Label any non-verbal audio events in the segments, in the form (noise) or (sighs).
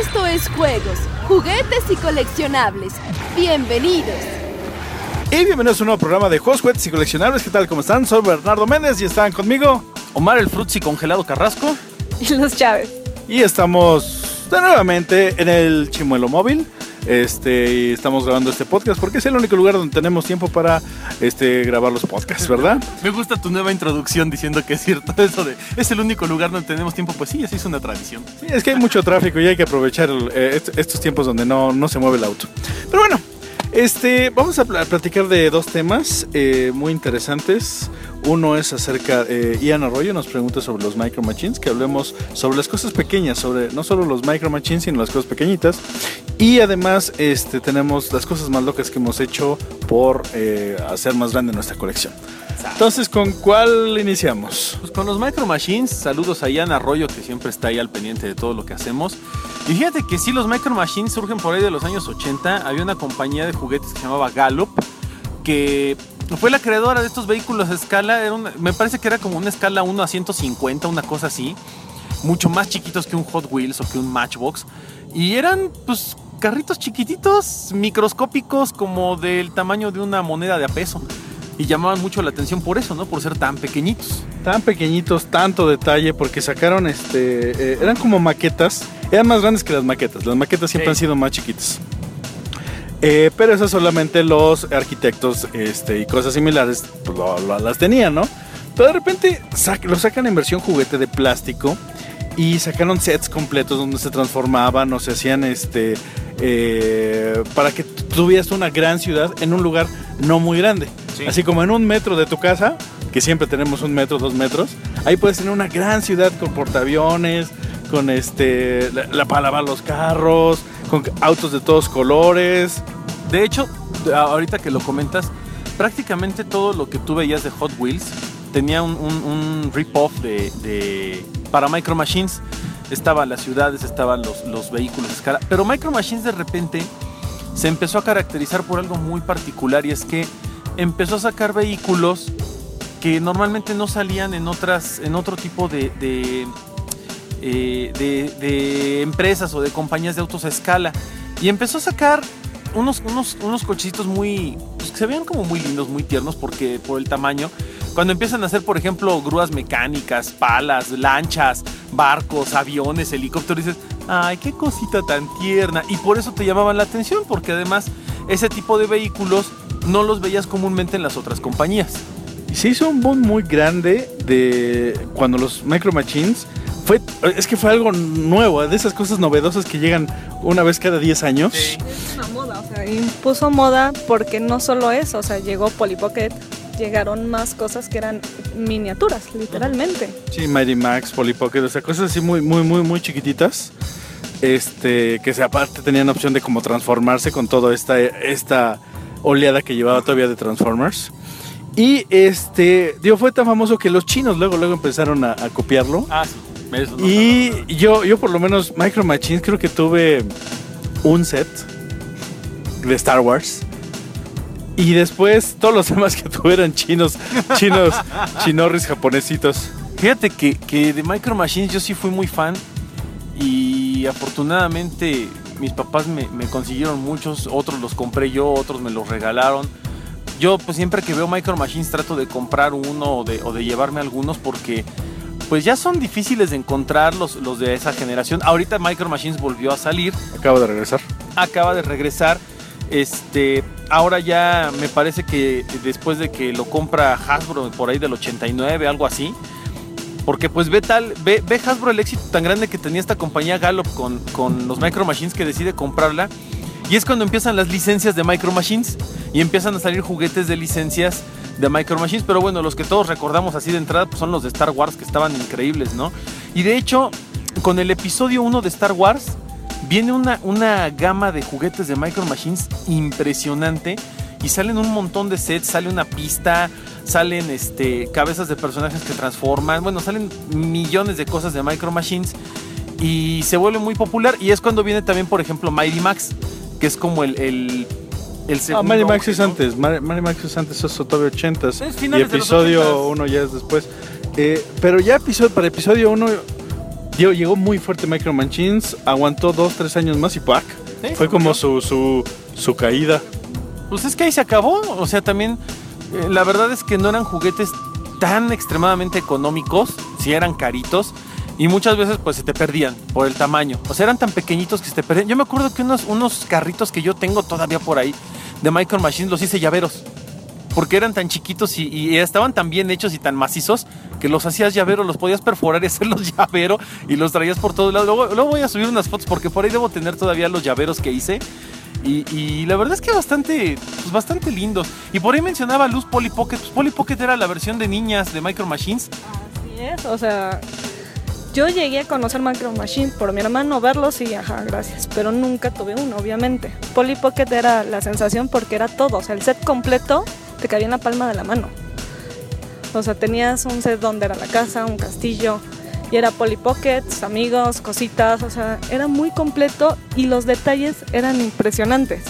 Esto es Juegos, Juguetes y Coleccionables. Bienvenidos. Y bienvenidos a un nuevo programa de Juegos, Juguetes y Coleccionables. ¿Qué tal? ¿Cómo están? Soy Bernardo Méndez y están conmigo Omar el Frutzi congelado Carrasco. Y (laughs) los Chávez. Y estamos de nuevamente en el Chimuelo Móvil. Este, y estamos grabando este podcast porque es el único lugar donde tenemos tiempo para este, grabar los podcasts, ¿verdad? (laughs) Me gusta tu nueva introducción diciendo que es cierto (laughs) eso de es el único lugar donde tenemos tiempo. Pues sí, así es una tradición. Sí, es que hay mucho tráfico y hay que aprovechar eh, est- estos tiempos donde no, no se mueve el auto. Pero bueno, este, vamos a pl- platicar de dos temas eh, muy interesantes. Uno es acerca, eh, Ian Arroyo nos pregunta sobre los Micro Machines, que hablemos sobre las cosas pequeñas, sobre no solo los Micro Machines, sino las cosas pequeñitas. Y además este, tenemos las cosas más locas que hemos hecho por eh, hacer más grande nuestra colección. Entonces, ¿con cuál iniciamos? Pues con los Micro Machines, saludos a Ian Arroyo que siempre está ahí al pendiente de todo lo que hacemos. Y fíjate que sí, los Micro Machines surgen por ahí de los años 80. Había una compañía de juguetes que se llamaba Gallup que fue la creadora de estos vehículos a escala. Era una- me parece que era como una escala 1 a 150, una cosa así. Mucho más chiquitos que un Hot Wheels o que un Matchbox. Y eran, pues, carritos chiquititos, microscópicos, como del tamaño de una moneda de a peso. Y llamaban mucho la atención por eso, ¿no? Por ser tan pequeñitos. tan pequeñitos, tanto detalle, porque sacaron este. eh, eran como maquetas. Eran más grandes que las maquetas. Las maquetas siempre Sí. han sido más chiquitas. Eh, pero esas solamente los arquitectos este, y cosas similares pues, lo- lo- las tenían, ¿no? Pero de repente sac- lo sacan en versión juguete de plástico y sacaron sets completos donde se transformaban o se hacían este eh, para que tu- tuvieras una gran ciudad en un lugar no muy grande. Sí. Así como en un metro de tu casa, que siempre tenemos un metro, dos metros, ahí puedes tener una gran ciudad con portaaviones, con este la, para lavar los carros, con autos de todos colores. De hecho, ahorita que lo comentas, prácticamente todo lo que tú veías de Hot Wheels tenía un, rip-off de, de- para Micro Machines. Estaban las ciudades, estaban los, los vehículos a escala. Pero Micro Machines de repente se empezó a caracterizar por algo muy particular y es que empezó a sacar vehículos que normalmente no salían en otras en otro tipo de, de, eh, de- empresas o de compañías de autos a escala. Y empezó a sacar unos, unos, unos cochecitos muy pues, se veían como muy lindos muy tiernos porque por el tamaño. Cuando empiezan a hacer por ejemplo grúas mecánicas palas lanchas barcos aviones helicópteros dices ay qué cosita tan tierna y por eso te llamaban la atención porque además ese tipo de vehículos no los veías comúnmente en las otras compañías. Se hizo un boom muy grande de cuando los Micro Machines fue es que fue algo nuevo, de esas cosas novedosas que llegan una vez cada 10 años. Es una moda, o sea, impuso moda porque no solo eso, o sea, llegó Polly Pocket, llegaron más cosas que eran miniaturas, literalmente. Sí, Mighty Max, Polly Pocket, o sea, cosas así muy, muy, muy, muy chiquititas. Este, que se aparte tenían opción de como transformarse con toda esta, esta oleada que llevaba todavía de Transformers. Y este, digo, fue tan famoso que los chinos luego, luego empezaron a, a copiarlo. ah sí eso no Y yo, yo por lo menos Micro Machines creo que tuve un set de Star Wars. Y después todos los (laughs) demás que tuve eran chinos, chinos, (laughs) chinorris japonesitos. Fíjate que, que de Micro Machines yo sí fui muy fan y afortunadamente mis papás me, me consiguieron muchos, otros los compré yo, otros me los regalaron. Yo pues siempre que veo Micro Machines trato de comprar uno o de, o de llevarme algunos porque pues ya son difíciles de encontrar los, los de esa generación. Ahorita Micro Machines volvió a salir, Acabo de regresar. acaba de regresar. Este, ahora ya me parece que después de que lo compra Hasbro por ahí del 89, algo así. Porque pues ve tal, ve, ve Hasbro el éxito tan grande que tenía esta compañía Gallup con, con los Micro Machines que decide comprarla. Y es cuando empiezan las licencias de Micro Machines y empiezan a salir juguetes de licencias de Micro Machines. Pero bueno, los que todos recordamos así de entrada pues son los de Star Wars que estaban increíbles, ¿no? Y de hecho, con el episodio 1 de Star Wars, viene una, una gama de juguetes de Micro Machines impresionante y salen un montón de sets, sale una pista, salen este, cabezas de personajes que transforman, bueno, salen millones de cosas de Micro Machines y se vuelve muy popular y es cuando viene también, por ejemplo, Mighty Max, que es como el, el, el Ah, segundo Mighty Max auge, es ¿no? antes. Mighty Mighty Max es antes, es todavía 80 Es Y episodio 80s. 1 ya es después. Eh, pero ya episodio, para episodio 1 dio- llegó muy fuerte Micro Machines, aguantó dos, tres años más y ¡pac! Sí, Fue como su, su, su caída. Pues es que ahí se acabó. O sea, también eh, la verdad es que no eran juguetes tan extremadamente económicos, si eran caritos. Y muchas veces pues se te perdían por el tamaño. O sea, eran tan pequeñitos que se te perdían. Yo me acuerdo que unos, unos carritos que yo tengo todavía por ahí de Micro Machines los hice llaveros. Porque eran tan chiquitos y, estaban tan bien hechos y tan macizos que los hacías llavero, los podías perforar y (laughs) hacerlos llavero y los traías por todos lados. Luego, voy a subir unas fotos porque por ahí debo tener todavía los llaveros que hice. Y, y la verdad es que bastante, pues bastante lindos. Y por ahí mencionaba Luz Polly Pocket. Pues Polly Pocket era la versión de niñas de Micro Machines. Así es, o sea, yo llegué a conocer Micro Machine por mi hermano, verlos y ajá, gracias, pero nunca tuve uno, obviamente. Polly Pocket era la sensación porque era todo, o sea, el set completo te cabía en la palma de la mano. O sea, tenías un set donde era la casa, un castillo, y era Polly Pockets, amigos, cositas, o sea, era muy completo y los detalles eran impresionantes.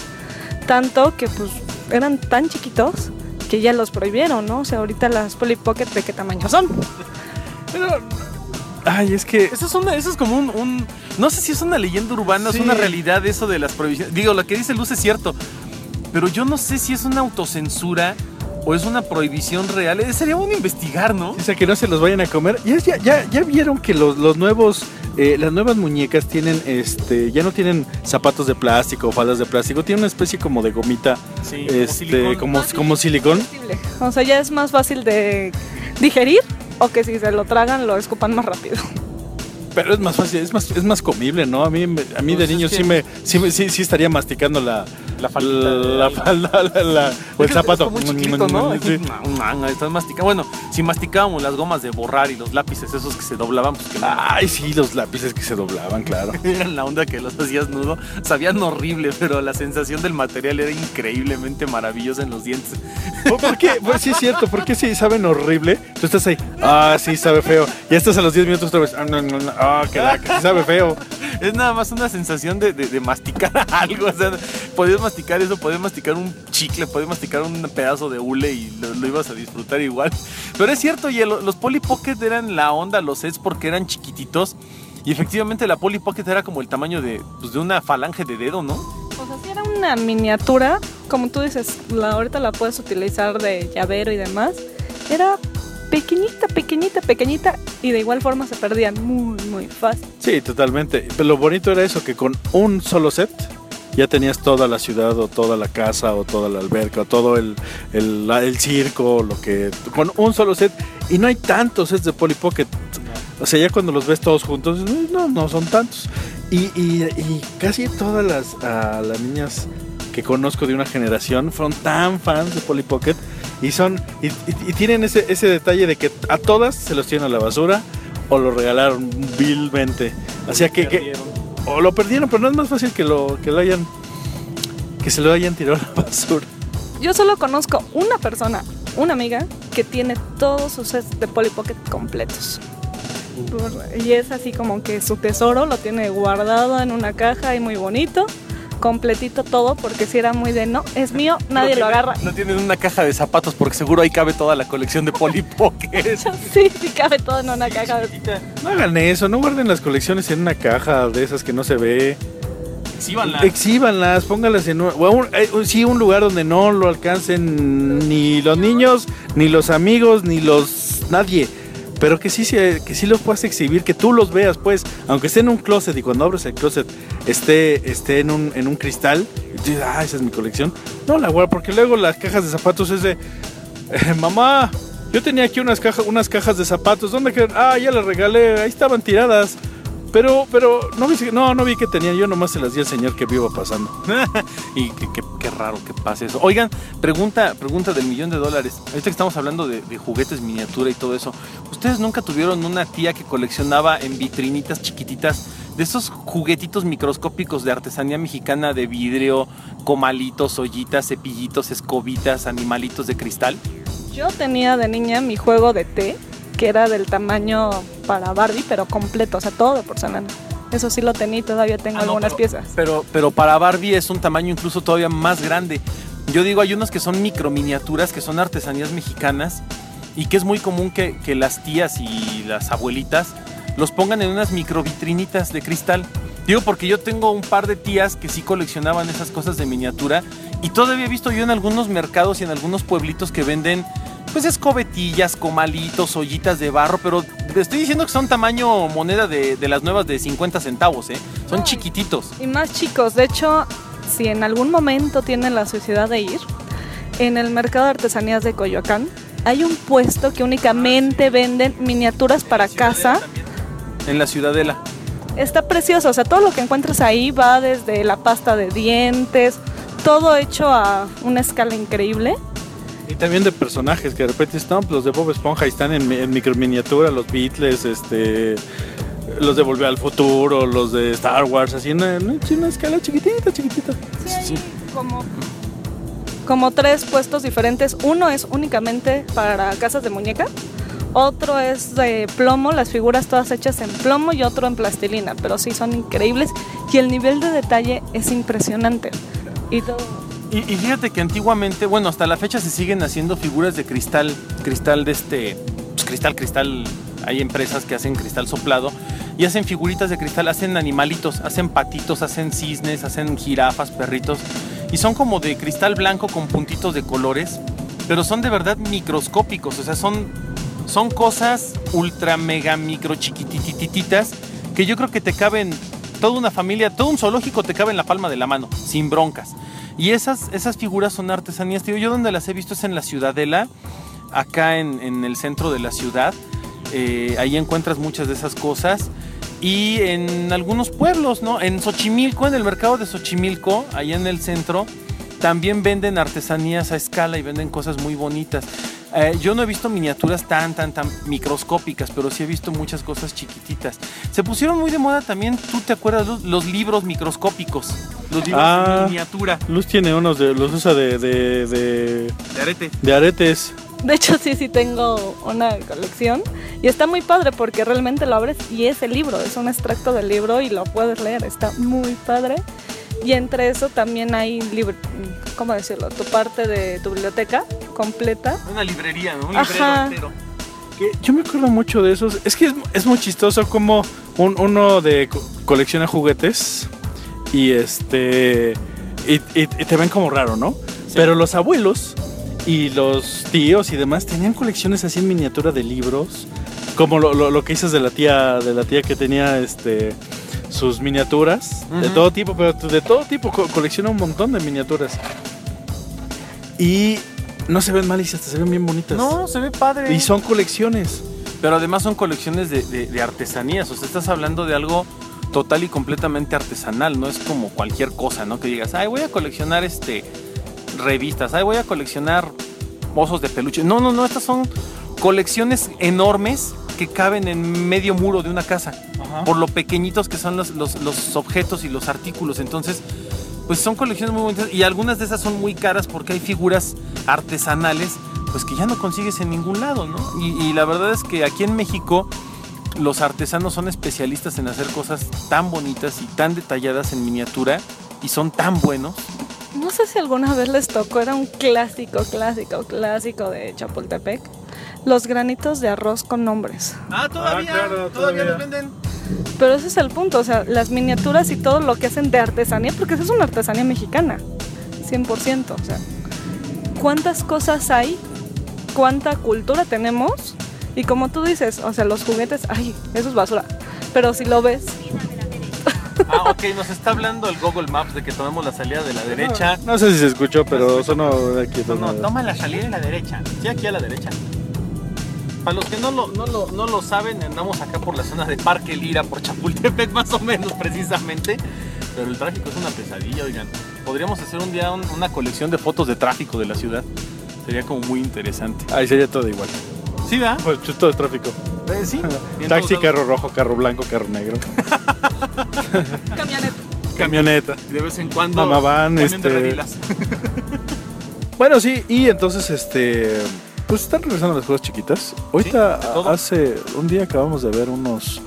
Tanto que pues eran tan chiquitos que ya los prohibieron, ¿no? O sea, ahorita las Polly Pocket de qué tamaño son. Ay, es que Eso es, una, eso es como un, un- No sé si es una leyenda urbana, Sí. es una realidad eso de las prohibiciones. Digo, lo que dice Luz es cierto. Pero yo no sé si es una autocensura o es una prohibición real. Eh, Sería bueno investigar, ¿no? O sea, que no se los vayan a comer. Ya, ya, ya, ya vieron que los, los nuevos, eh, las nuevas muñecas tienen, este, ya no tienen zapatos de plástico o faldas de plástico, tienen una especie como de gomita, Sí, este, como, como silicón. O sea, ya es más fácil de digerir o que si se lo tragan lo escupan más rápido. Pero es más fácil, es más, es más comible, ¿no? A mí, a mí Pues de niño que- sí me, sí, sí, sí estaría masticando la, La falda, la, la- o el zapato. Es como un chiclito, ¿no? Sí. Estás masticando. Bueno, si masticábamos las gomas de borrar y los lápices esos que se doblaban, pues que no. Ay, sí, los lápices que se doblaban, claro. (laughs) Eran la onda que los hacías nudo. Sabían horrible, pero la sensación del material era increíblemente maravillosa en los dientes. ¿Por qué? Pues sí es cierto, ¿por qué sí saben horrible? Tú estás ahí, ah, sí sabe feo. Ya estás a los 10 minutos otra vez, ah, no, no, no, ah, que, la- que sabe feo. Es nada más una sensación de, de- de masticar (laughs) algo. O sea, podías masticar eso, podías masticar un chicle, podías masticar un pedazo de hule y lo, lo ibas a disfrutar igual. Pero es cierto, y los Polly Pocket eran la onda, los sets, porque eran chiquititos. Y efectivamente la Polly Pocket era como el tamaño de, pues, de una falange de dedo, ¿no? O sea, si era una miniatura, como tú dices, la, ahorita la puedes utilizar de llavero y demás. Era pequeñita, pequeñita, pequeñita y de igual forma se perdían muy, muy fácil. Sí, totalmente. Pero lo bonito era eso, que con un solo set ya tenías toda la ciudad o toda la casa o toda la alberca o todo el, el, circo, lo que... Con un solo set. Y no hay tantos sets de Polly Pocket. O sea, ya cuando los ves todos juntos, no, no son tantos. Y, casi todas las, las niñas que conozco de una generación fueron tan fans de Polly Pocket y son y, y- y tienen ese, ese detalle de que a todas se los tiran a la basura o lo regalaron vilmente. Así que, que- o lo perdieron, pero no es más fácil que lo que lo hayan que se lo hayan tirado a la basura. Yo solo conozco una persona, una amiga, que tiene todos sus sets de Polly Pocket completos. Y es así como que su tesoro lo tiene guardado en una caja y muy bonito, completito todo, porque si era muy de no, es mío, nadie lo agarra. No tienen una caja de zapatos porque seguro ahí cabe toda la colección de Polly (laughs) Pocket. (laughs) Sí, sí cabe todo en una caja. de- No hagan eso, no guarden las colecciones en una caja de esas que no se ve. Exhíbanla. Exhíbanlas, póngalas en un, o un- eh, sí, un lugar donde no lo alcancen ni los niños, ni los amigos, ni los nadie. Pero que sí, que sí los puedas exhibir, que tú los veas, pues, aunque esté en un closet y cuando abres el closet esté, esté en, un, en un cristal, y tú dices, ah, esa es mi colección. No la guardo, porque luego las cajas de zapatos es de, "Eh, mamá, yo tenía aquí unas, cajas unas cajas de zapatos, ¿dónde quedan? Ah, ya las regalé, ahí estaban tiradas. Pero, pero, no vi, no, no vi que tenían, yo nomás se las di al señor que vivo pasando. (laughs) y qué raro que pase eso. Oigan, pregunta, pregunta del millón de dólares. Ahorita que estamos hablando de, de juguetes miniatura y todo eso, ¿ustedes nunca tuvieron una tía que coleccionaba en vitrinitas chiquititas de esos juguetitos microscópicos de artesanía mexicana de vidrio, comalitos, ollitas, cepillitos, escobitas, animalitos de cristal? Yo tenía de niña mi juego de té, que era del tamaño para Barbie, pero completo, o sea, todo de porcelana. Eso sí lo tenía y todavía tengo Ah, no, algunas pero- piezas. Pero, pero para Barbie es un tamaño incluso todavía más grande. Yo digo, hay unos que son micro miniaturas, que son artesanías mexicanas, y que es muy común que, que las tías y las abuelitas los pongan en unas microvitrinitas de cristal. Digo porque yo tengo un par de tías que sí coleccionaban esas cosas de miniatura y todavía he visto yo en algunos mercados y en algunos pueblitos que venden pues escobetillas, comalitos, ollitas de barro, pero te estoy diciendo que son tamaño moneda de, de las nuevas de 50 centavos, ¿eh? Son chiquititos. Y más chicos, de hecho, si en algún momento tienen la sociedad de ir, en el mercado de artesanías de Coyoacán hay un puesto que únicamente venden miniaturas para casa. En la Ciudadela. Está precioso, o sea, todo lo que encuentras ahí va desde la pasta de dientes, todo hecho a una escala increíble. Y también de personajes que de repente están, pues, los de Bob Esponja y están en, en microminiatura, los Beatles, este, los de Volver al Futuro, los de Star Wars, así en una, en una escala chiquitita, chiquitita. Sí. como, como tres puestos diferentes. Uno es únicamente para casas de muñeca, otro es de plomo, las figuras todas hechas en plomo y otro en plastilina, pero sí son increíbles y el nivel de detalle es impresionante. Y todo. Y, y fíjate que antiguamente, bueno, hasta la fecha se siguen haciendo figuras de cristal, cristal de este, pues, cristal, cristal. Hay empresas que hacen cristal soplado y hacen figuritas de cristal, hacen animalitos, hacen patitos, hacen cisnes, hacen jirafas, perritos y son como de cristal blanco con puntitos de colores, pero son de verdad microscópicos, o sea, son, son cosas ultra mega micro chiquititititas que yo creo que te caben toda una familia, todo un zoológico te cabe en la palma de la mano, sin broncas. Y esas, esas figuras son artesanías, tío. Yo donde las he visto es en la Ciudadela, acá en, en el centro de la ciudad. Eh, ahí encuentras muchas de esas cosas. Y en algunos pueblos, ¿no? En Xochimilco, en el mercado de Xochimilco, allá en el centro, también venden artesanías a escala y venden cosas muy bonitas. Eh, yo no he visto miniaturas tan, tan, tan microscópicas, pero sí he visto muchas cosas chiquititas. Se pusieron muy de moda también, ¿tú te acuerdas? Los, los libros microscópicos, los libros Ah. de miniatura Luz tiene unos de, los usa de, de, de, de arete. de aretes. De hecho, sí, sí tengo una colección y está muy padre porque realmente lo abres y es el libro, es un extracto del libro y lo puedes leer, está muy padre. Y entre eso también hay, libro, ¿cómo decirlo? Tu parte de tu biblioteca completa. Una librería, ¿no? Un Ajá. librero entero. Que Yo me acuerdo mucho de esos. Es que es, es muy chistoso como un- uno de co- colecciona juguetes y este y, y- y te ven como raro, ¿no? Pero los abuelos y los tíos y demás tenían colecciones así en miniatura de libros, como lo, lo- lo que dices de la tía de la tía que tenía este sus miniaturas de todo tipo, pero de todo tipo co- colecciona un montón de miniaturas. Y no se ven mal y hasta se ven bien bonitas. No, se ve padre. Y son colecciones. Pero además son colecciones de, de- de artesanías. O sea, estás hablando de algo total y completamente artesanal. No es como cualquier cosa, ¿no? Que digas, ay, voy a coleccionar este revistas, ay, voy a coleccionar osos de peluche. No, no, no, estas son colecciones enormes que caben en medio muro de una casa. Por lo pequeñitos que son los, los- los objetos y los artículos. Entonces, pues son colecciones muy bonitas. Y algunas de esas son muy caras porque hay figuras artesanales pues que ya no consigues en ningún lado, ¿no? Y, y la verdad es que aquí en México los artesanos son especialistas en hacer cosas tan bonitas y tan detalladas en miniatura y son tan buenos. No sé si alguna vez les tocó, era un clásico, clásico, clásico de Chapultepec. Los granitos de arroz con nombres. Ah, todavía, claro, todavía. los venden. Pero ese es el punto, o sea, las miniaturas y todo lo que hacen de artesanía, porque esa es una artesanía mexicana, 100%, o sea, ¿cuántas cosas hay? ¿Cuánta cultura tenemos? Y como tú dices, o sea, los juguetes, ay, eso es basura, pero si lo ves, Ah, ok, nos está hablando el Google Maps de que tomemos la salida de la derecha. No sé si se escuchó, pero sonó de aquí. No, no, toma la salida de la derecha. Sí, aquí a la derecha. Para los que no lo, no, lo, no lo saben, andamos acá por la zona de Parque Lira, por Chapultepec (laughs) más o menos precisamente. Pero el tráfico es una pesadilla, oigan. Podríamos hacer un día un- una colección de fotos de tráfico de la ciudad. Sería como muy interesante. Ahí sería todo igual. ¿Sí, da? Pues todo es tráfico. sí. (laughs) Y en Taxi, carro rojo, carro blanco, carro negro. (laughs) camioneta. Camioneta. Y de vez en cuando Mamá van, este- redilas. Bueno, sí, y entonces este. Pues están regresando las cosas chiquitas. Ahorita Sí, hace un día acabamos de ver unos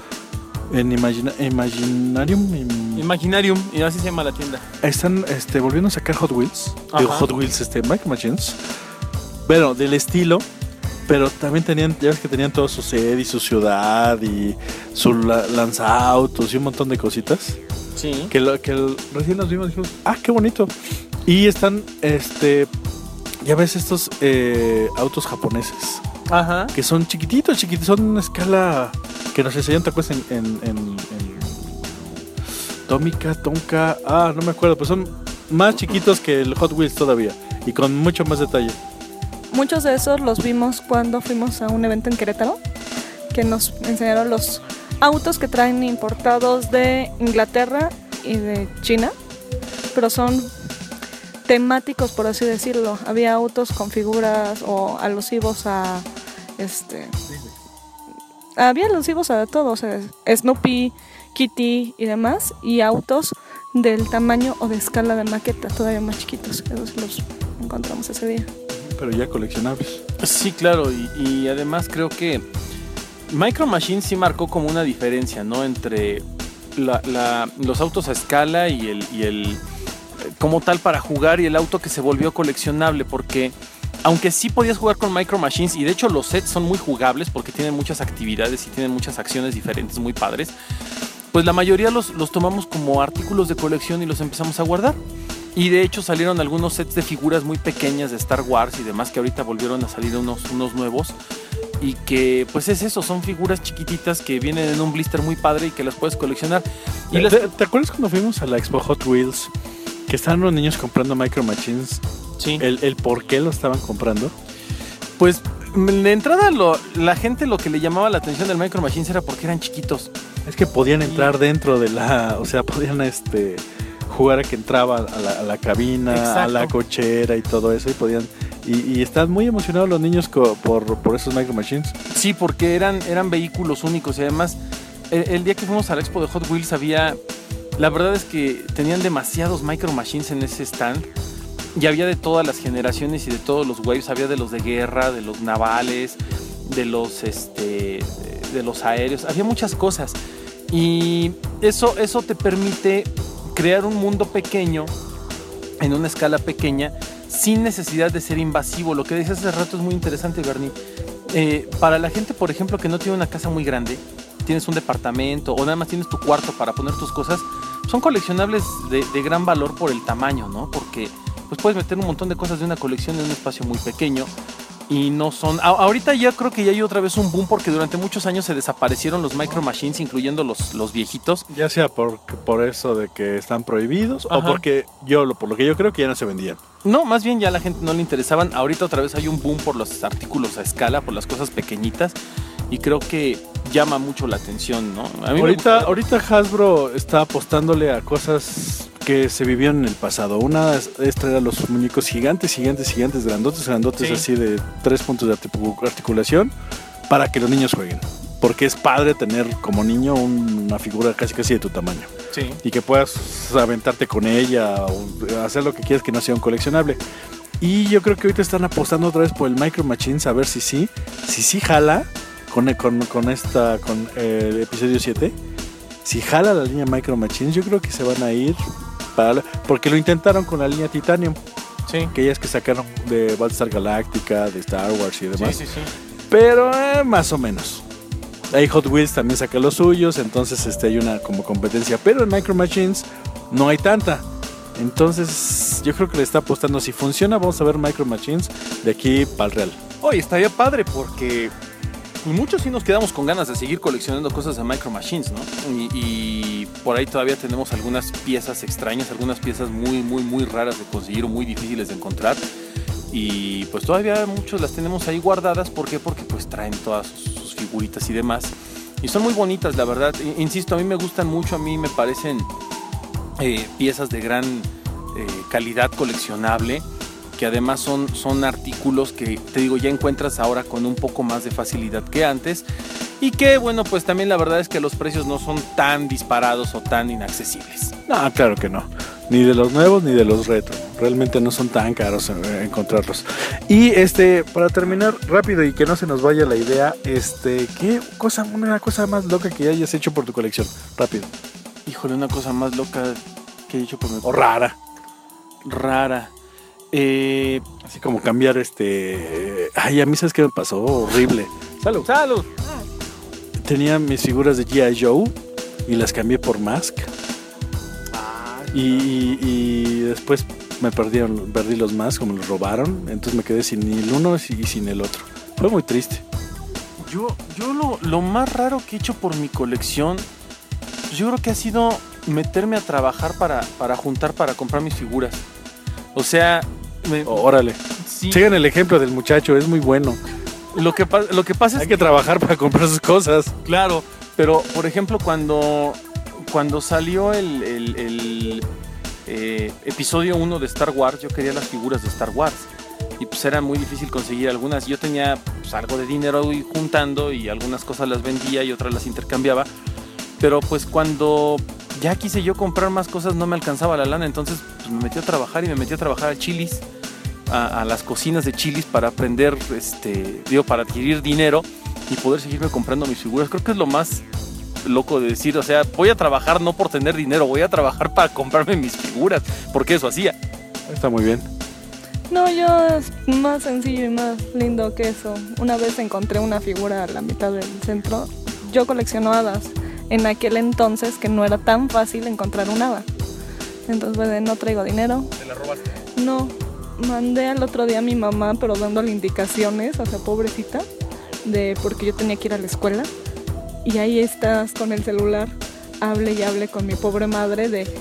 en Imagina- Imaginarium. im- Imaginarium, y así se llama la tienda. están este, volviendo a sacar Hot Wheels. Digo. Hot Wheels, este, Micro Machines. Bueno, del estilo. pero también tenían, ya ves que tenían todo su sed y su ciudad y su la- lanzautos y un montón de cositas. Sí. Que, lo, que el- recién nos vimos y dijimos, ah, qué bonito. Y están, este, ya ves estos eh, autos japoneses, Ajá. que son chiquititos, chiquititos, son una escala que nos enseñaron, ¿te acuerdas? En, en, en, en Tómica, Tonka, ah, no me acuerdo, pero son más chiquitos que el Hot Wheels todavía y con mucho más detalle. Muchos de esos los vimos cuando fuimos a un evento en Querétaro, que nos enseñaron los autos que traen importados de Inglaterra y de China, pero son temáticos, por así decirlo. Había autos con figuras o alusivos a este había alusivos a todo, o sea, Snoopy, Kitty y demás, y autos del tamaño o de escala de maqueta, todavía más chiquitos. Esos los encontramos ese día. Pero ya coleccionables. Sí, claro, y, y además creo que Micro Machines sí marcó como una diferencia, ¿no? Entre la- la- los autos a escala y el, y el como tal para jugar y el auto que se volvió coleccionable, porque aunque sí podías jugar con Micro Machines, y de hecho los sets son muy jugables porque tienen muchas actividades y tienen muchas acciones diferentes muy padres, pues la mayoría los, los tomamos como artículos de colección y los empezamos a guardar. Y de hecho salieron algunos sets de figuras muy pequeñas de Star Wars y demás que ahorita volvieron a salir unos, unos nuevos. Y que pues es eso, son figuras chiquititas que vienen en un blister muy padre y que las puedes coleccionar. Y las- ¿Te, te acuerdas cuando fuimos a la Expo Hot Wheels? Que estaban los niños comprando Micro Machines. sí. El, el por qué lo estaban comprando. Pues de entrada lo- la gente lo que le llamaba la atención del Micro Machines era porque eran chiquitos. Es que podían entrar dentro de la. O sea, podían este jugar a que entraba a la, a la cabina, a Exacto. la cochera y todo eso. Y podían. Y, y están muy emocionados los niños co- por, por esos Micro Machines. Sí, porque eran, eran vehículos únicos y además el, el día que fuimos a la expo de Hot Wheels había, la verdad es que tenían demasiados Micro Machines en ese stand y había de todas las generaciones y de todos los waves, había de los de guerra, de los navales, de los, este, de, los aéreos, había muchas cosas y eso, eso te permite crear un mundo pequeño en una escala pequeña sin necesidad de ser invasivo. Lo que decías hace rato es muy interesante, Bernie. Eh, para la gente, por ejemplo, que no tiene una casa muy grande, tienes un departamento o nada más tienes tu cuarto para poner tus cosas, son coleccionables de, de gran valor por el tamaño, ¿no? Porque pues puedes meter un montón de cosas de una colección en un espacio muy pequeño y no son... a- ahorita ya creo que ya hay otra vez un boom porque durante muchos años se desaparecieron los micro machines, incluyendo los, los viejitos. Ya sea por, por eso de que están prohibidos o porque yo, lo- por lo que yo creo que ya no se vendían. No, más bien ya a la gente no le interesaban. Ahorita otra vez hay un boom por los artículos a escala, por las cosas pequeñitas. Y creo que llama mucho la atención, ¿no? A mí Ahorita, gusta- ahorita Hasbro está apostándole a cosas que se vivieron en el pasado. Una es, traer a los muñecos gigantes, gigantes, gigantes, grandotes, grandotes, Sí. así de tres puntos de articu- articulación, para que los niños jueguen. Porque es padre tener como niño un- una figura casi casi de tu tamaño. Sí. Y que puedas aventarte con ella o hacer lo que quieras que no sea un coleccionable. Y yo creo que ahorita están apostando otra vez por el Micro Machines a ver si sí, si sí jala con, con, con esta, con eh, el episodio 7. Si jala la línea Micro Machines, yo creo que se van a ir para porque lo intentaron con la línea Titanium, Sí. aquellas que sacaron de Battlestar Galactica, de Star Wars y demás. Sí, sí, sí. Pero eh, más o menos. Ahí Hot Wheels también saca los suyos, entonces este, hay una como competencia. Pero en Micro Machines no hay tanta. Entonces yo creo que le está apostando. Si funciona, vamos a ver Micro Machines de aquí para el Real. Oye, estaría padre porque muchos sí nos quedamos con ganas de seguir coleccionando cosas de Micro Machines, ¿no? Y, por ahí todavía tenemos algunas piezas extrañas, algunas piezas muy, muy, muy raras de conseguir o muy difíciles de encontrar. Y pues todavía muchos las tenemos ahí guardadas. ¿Por qué? Porque pues traen todas sus, figuritas y demás. Y son muy bonitas, la verdad. Insisto, a mí me gustan mucho, a mí me parecen eh, piezas de gran eh, calidad coleccionable que además son, son artículos que te digo ya encuentras ahora con un poco más de facilidad que antes y que bueno pues también la verdad es que los precios no son tan disparados o tan inaccesibles. No, claro que no. Ni de los nuevos ni de los retro. Realmente no son tan caros eh, encontrarlos. Y este, para terminar rápido y que no se nos vaya la idea, este, ¿qué cosa, una cosa más loca que hayas hecho por tu colección? Rápido. Híjole, una cosa más loca que he dicho por mi O rara. rara. Eh, Así como cambiar este. Ay, a mí sabes qué me pasó horrible. Salud. ¡Salud! Tenía mis figuras de G.I. Joe y las cambié por Mask. Y, y- y después me perdieron, perdí los Mask, como los robaron. Entonces me quedé sin el uno y sin el otro. Fue muy triste. Yo, yo lo, lo más raro que he hecho por mi colección, pues yo creo que ha sido meterme a trabajar para, para juntar, para comprar mis figuras. O sea, me- Órale. sí, Sigan el ejemplo del muchacho, es muy bueno. lo, que, lo que pasa es Hay que trabajar para comprar sus cosas. Claro, pero por ejemplo cuando, cuando salió el, el- el, eh, episodio 1 de Star Wars, yo quería las figuras de Star Wars. Y pues era muy difícil conseguir algunas. Yo tenía pues, algo de dinero ahí juntando y algunas cosas las vendía y otras las intercambiaba. Pero pues cuando ya quise yo comprar más cosas no me alcanzaba la lana. Entonces pues, me metí a trabajar y me metí a trabajar al Chilis. A, a las cocinas de Chilis para aprender, este, digo, para adquirir dinero y poder seguirme comprando mis figuras. Creo que es lo más loco de decir, o sea, voy a trabajar no por tener dinero, voy a trabajar para comprarme mis figuras, porque eso hacía. Está muy bien. No, yo es más sencillo y más lindo que eso. Una vez encontré una figura a la mitad del centro. Yo colecciono hadas. En aquel entonces que no era tan fácil encontrar un hada. Entonces, pues, no traigo dinero. ¿Te la robaste? No, mandé al otro día a mi mamá, pero dándole indicaciones, o sea, pobrecita, de porque yo tenía que ir a la escuela. Y ahí estás con el celular, hable y hable con mi pobre madre de,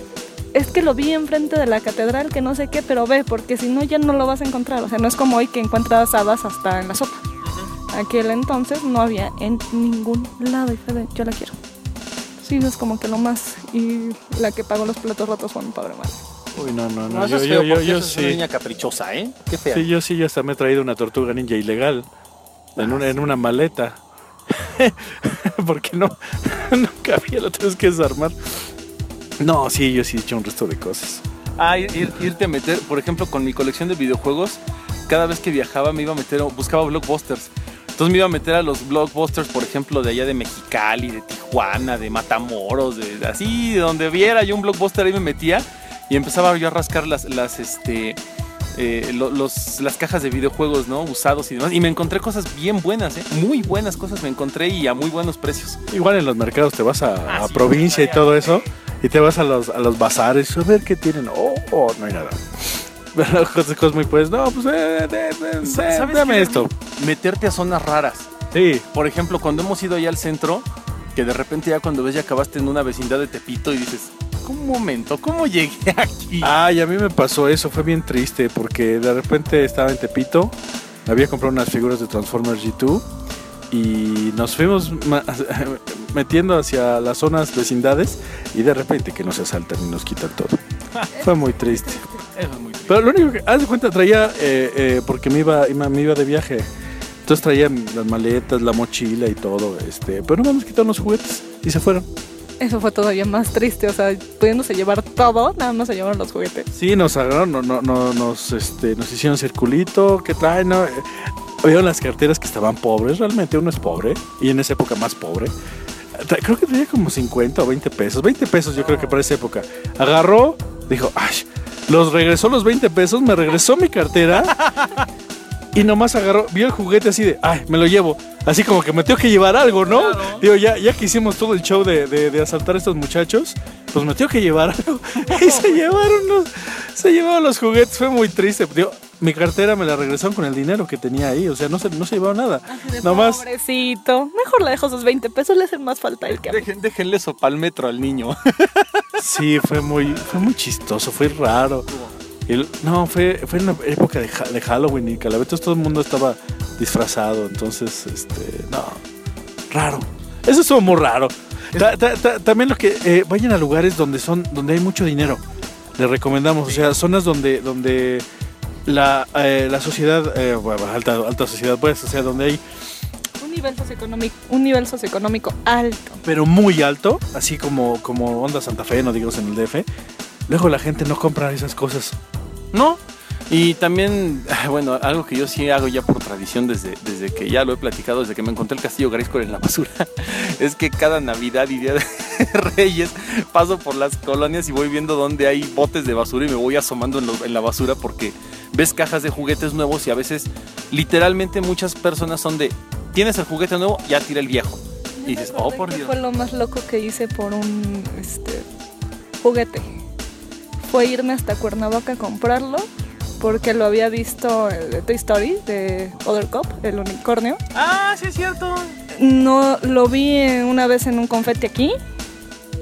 es que lo vi enfrente de la catedral, que no sé qué, pero ve, porque si no ya no lo vas a encontrar. O sea, no es como hoy que encuentras hadas hasta en la sopa. Aquel entonces no había en ningún lado y fue de, yo la quiero. Sí, es como que lo más. Y la que pagó los platos rotos fue mi pobre madre. Uy, no, no, no. No, eso yo, es yo, feo, yo, porque yo eso es una sí. niña caprichosa, ¿eh? Qué fea. Sí, yo sí, yo hasta me he traído una tortuga ninja ilegal. En una, en una maleta. (laughs) Porque no, (laughs) no cabía, lo tienes que desarmar. No, sí, yo sí he hecho un resto de cosas. Ah, ir- ir- irte a meter, por ejemplo, con mi colección de videojuegos, cada vez que viajaba me iba a meter, buscaba blockbusters. Entonces me iba a meter a los blockbusters, por ejemplo, de allá de Mexicali, de Tijuana, de Matamoros, de, así, de donde viera yo un blockbuster ahí me metía y empezaba yo a rascar las, las, este, eh, lo- los, las cajas de videojuegos, ¿no? Usados y demás. Y me encontré cosas bien buenas, ¿eh? Muy buenas cosas me encontré y a muy buenos precios. Igual en los mercados te vas a, Ah, a sí, provincia y todo eso. Y te vas a los, a los bazares a ver qué tienen. Oh, oh, no hay nada. (laughs) Pero José Cosmo y pues, no, pues, eh, de- de- ¿Sabes dame qué? esto. Meterte a zonas raras. Sí, Por ejemplo, cuando hemos ido allá al centro, que de repente ya cuando ves ya acabaste en una vecindad de Tepito y dices, un momento, ¿cómo llegué (laughs) aquí? Ay, a mí me pasó eso, fue bien triste porque de repente estaba en Tepito, había comprado unas figuras de Transformers G2 y nos fuimos (laughs) metiendo hacia las zonas vecindades y de repente que nos asaltan y nos quitan todo. Fue muy triste. Eso es muy triste. Pero lo único que, haz de cuenta, traía, eh, eh, porque me iba, me iba de viaje, entonces traía las maletas, la mochila y todo, este, pero no nos quitaron los juguetes y se fueron. Eso fue todavía más triste, o sea, pudiéndose llevar todo, nada más se llevaron los juguetes. Sí, nos agarraron, no, no, no, nos, este, nos hicieron circulito, ¿qué traen? No? Eh, Vieron las carteras que estaban pobres, realmente uno es pobre, y en esa época más pobre. Creo que tenía como 50 o 20 pesos, 20 pesos yo creo que para esa época. Agarró, dijo, ay, los regresó los 20 pesos, me regresó mi cartera, (laughs) y nomás agarró, vio el juguete así de, ay, me lo llevo. Así como que me tengo que llevar algo, ¿no? Claro. Digo, ya, ya que hicimos todo el show de, de- de asaltar a estos muchachos, pues me tengo que llevar algo. (laughs) Y se llevaron los, se llevaron los juguetes, fue muy triste. Digo, mi cartera me la regresaron con el dinero que tenía ahí, o sea, no se, no se llevaron nada. Nomás, Pobrecito, mejor le dejo sus 20 pesos, le hacen más falta el que. Dejen, déjenle eso pa'l metro al niño. (laughs) sí, fue muy, fue muy chistoso, fue raro. No, fue, fue en la época de, Ha- de Halloween y Calabetos todo el mundo estaba disfrazado, entonces, este, no, raro. Eso estuvo muy raro. Ta- ta- ta- también lo que eh, vayan a lugares donde son, donde hay mucho dinero. Les recomendamos, o sea, zonas donde, donde la, eh, la sociedad, eh, bueno, alta, alta sociedad, pues, o sea, donde hay, Un nivel socioeconómico, un nivel socioeconómico alto. pero muy alto, así como, como Onda Santa Fe, no digamos en el DF. Luego la gente no compra esas cosas. ¿No? Y también, (sighs) bueno, algo que yo sí hago ya por tradición desde, desde que ya lo he platicado, desde que me encontré el castillo Grayskull en la basura, (laughs) es que cada Navidad y Día de, (laughs) Reyes, paso por las colonias y voy viendo dónde hay botes de basura y me voy asomando en, lo- en la basura porque ves cajas de juguetes nuevos y a veces literalmente muchas personas son de, tienes el juguete nuevo, ya tira el viejo. Y dices, oh por ¿Qué Dios. fue lo más loco que hice por un este, juguete? Fue irme hasta Cuernavaca a comprarlo porque lo había visto de Toy Story, de Other Cop, el unicornio. Ah, sí es cierto. No lo vi una vez en un confeti aquí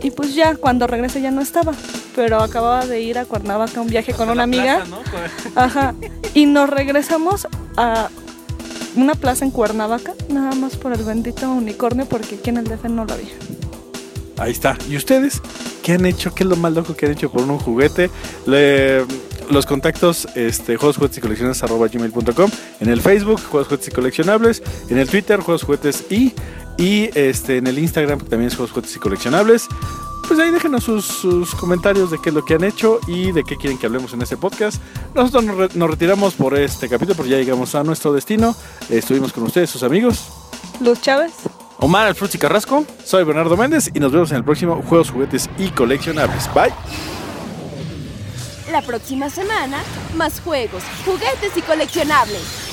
y pues ya cuando regresé ya no estaba. Pero acababa de ir a Cuernavaca a un viaje con una amiga. (laughs) Ajá. Y nos regresamos a una plaza en Cuernavaca, nada más por el bendito unicornio, porque aquí en el DF no lo había. Ahí está. ¿Y ustedes qué han hecho? ¿Qué es lo más loco que han hecho por un juguete? Le- los contactos, este, juegos, juguetes y colecciones arroba gmail.com, en el Facebook, juegos, juguetes y coleccionables, en el Twitter, juegos, juguetes y, y este, en el Instagram, que también es juegos, juguetes y coleccionables. Pues ahí déjenos sus, sus comentarios de qué es lo que han hecho y de qué quieren que hablemos en este podcast. Nosotros nos, re- nos retiramos por este capítulo, porque ya llegamos a nuestro destino. Estuvimos con ustedes, sus amigos. Luz Chávez. Omar Alfruz y Carrasco. Soy Bernardo Méndez y nos vemos en el próximo Juegos, Juguetes y Coleccionables. Bye. La próxima semana, más juegos, juguetes y coleccionables.